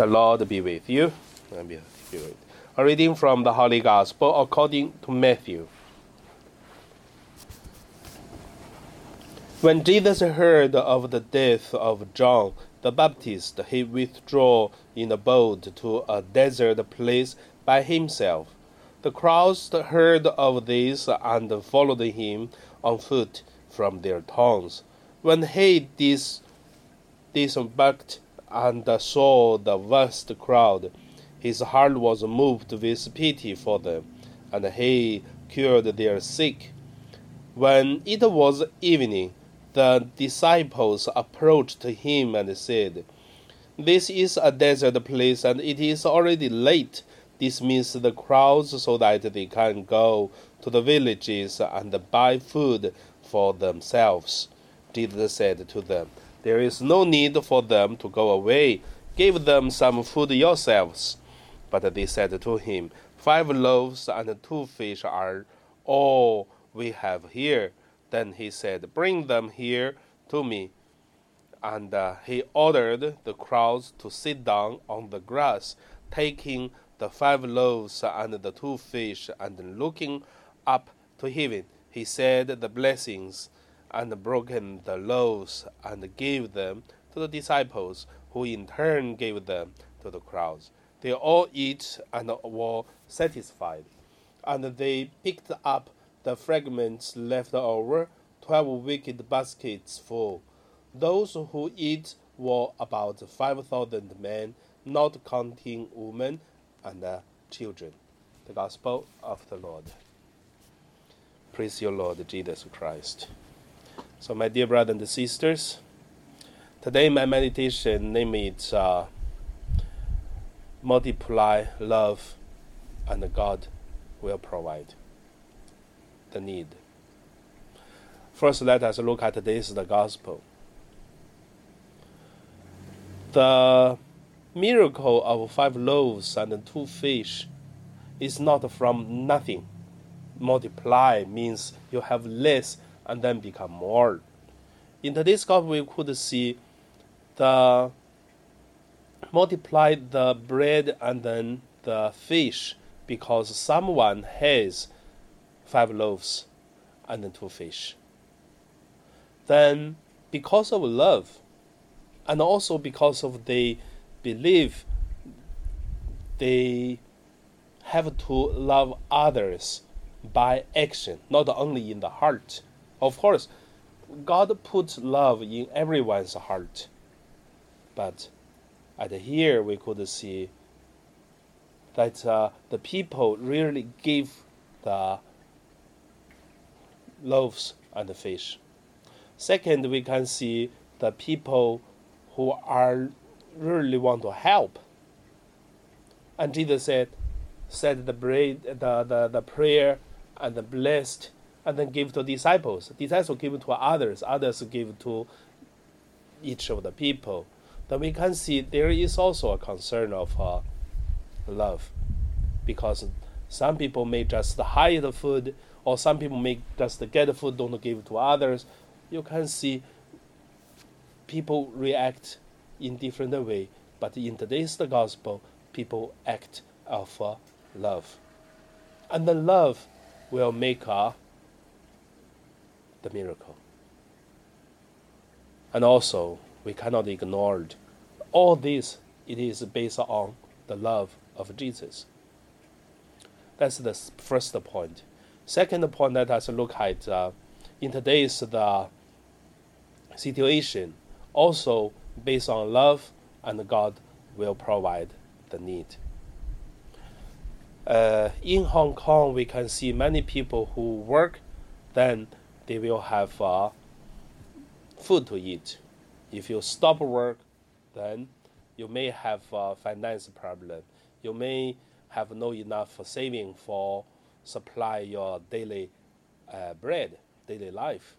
The Lord be with you. And be with. A reading from the Holy Gospel according to Matthew. When Jesus heard of the death of John the Baptist, he withdrew in a boat to a desert place by himself. The crowds heard of this and followed him on foot from their towns. When he dis- disembarked and saw the vast crowd, his heart was moved with pity for them, and he cured their sick. When it was evening, the disciples approached him and said, This is a desert place, and it is already late. Dismiss the crowds so that they can go to the villages and buy food for themselves. Jesus said to them, There is no need for them to go away. Give them some food yourselves. But they said to him, Five loaves and two fish are all we have here. Then he said, Bring them here to me. And uh, he ordered the crowds to sit down on the grass, taking the five loaves and the two fish, and looking up to heaven, he said the blessings and broken the loaves and gave them to the disciples, who in turn gave them to the crowds. They all ate and were satisfied. And they picked up the fragments left over, twelve wicked baskets full. Those who eat were about five thousand men, not counting women and children. The Gospel of the Lord. Praise your Lord Jesus Christ. So, my dear brothers and sisters, today my meditation name is uh, multiply love, and God will provide the need. First, let us look at this the gospel. The miracle of five loaves and two fish is not from nothing. Multiply means you have less and then become more. In today's gospel, we could see the multiply the bread and then the fish because someone has five loaves and then two fish. Then, because of love, and also because of they believe they have to love others by action, not only in the heart. Of course, God puts love in everyone's heart, but at here we could see that uh, the people really give the loaves and the fish. Second, we can see the people who are really want to help. And Jesus said, said the bread, the, the, the prayer, and the blessed, and then give to disciples. Disciples give to others, others give to each of the people. Then we can see there is also a concern of uh, love, because some people may just hide the food, or some people may just get the food, don't give to others. You can see people react in different way, but in today's the gospel, people act of uh, love, and the love will make uh, the miracle. And also, we cannot ignore all this. It is based on the love of Jesus. That's the first point. Second point, let us look at uh, in today's the situation, also based on love, and God will provide the need. Uh, in Hong Kong, we can see many people who work, then they will have uh, food to eat. If you stop work, then you may have a finance problem. You may have no enough saving for supply your daily uh, bread, daily life.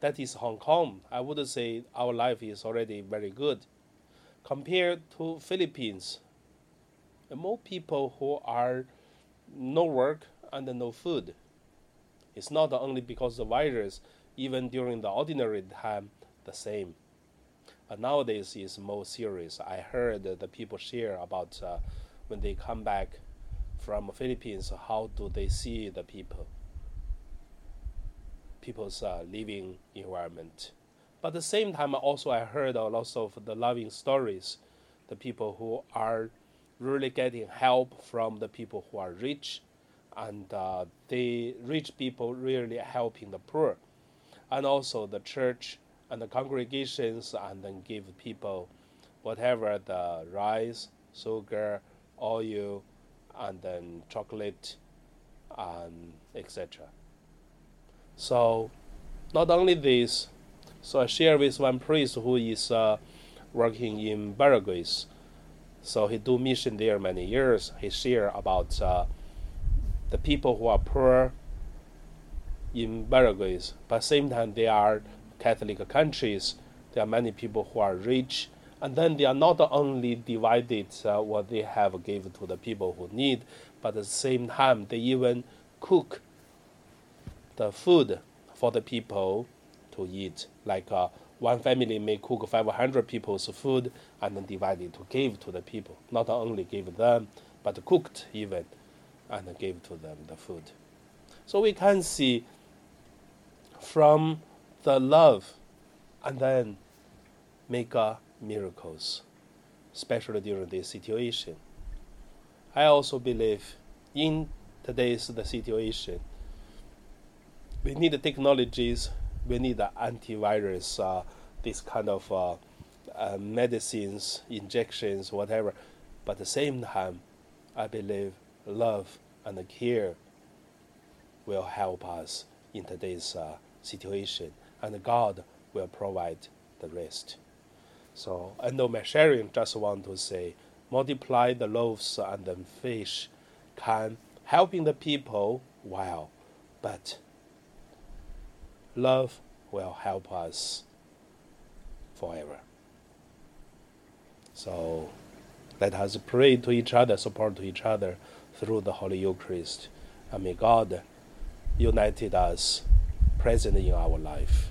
That is Hong Kong. I would say our life is already very good. Compared to Philippines, more people who are no work and no food. It's not only because the virus, even during the ordinary time, the same. But nowadays it's more serious. I heard the people share about uh, when they come back from the Philippines, how do they see the people, people's uh, living environment. But at the same time, also I heard a lot of the loving stories, the people who are really getting help from the people who are rich, and uh, the rich people really helping the poor, and also the church and the congregations, and then give people whatever the rice, sugar, oil, and then chocolate, and etc. So, not only this, so I share with one priest who is uh, working in Paraguay. So he do mission there many years. He share about uh, the people who are poor in Paraguay, but at the same time they are Catholic countries. There are many people who are rich and then they are not only divided uh, what they have given to the people who need, but at the same time they even cook the food for the people to eat. Like uh, one family may cook 500 people's food and then divide it to give to the people. Not only give them, but cooked even and gave to them the food. So we can see from the love and then make miracles, especially during this situation. I also believe in today's the situation, we need the technologies, we need the antivirus, uh, this kind of uh, uh, medicines, injections, whatever. But at the same time, I believe love and care will help us in today's uh, situation, and God will provide the rest. So, end of my sharing, just want to say, multiply the loaves and the fish can helping the people well, but love will help us forever. So, let us pray to each other, support to each other through the Holy Eucharist, and may God united us present in our life.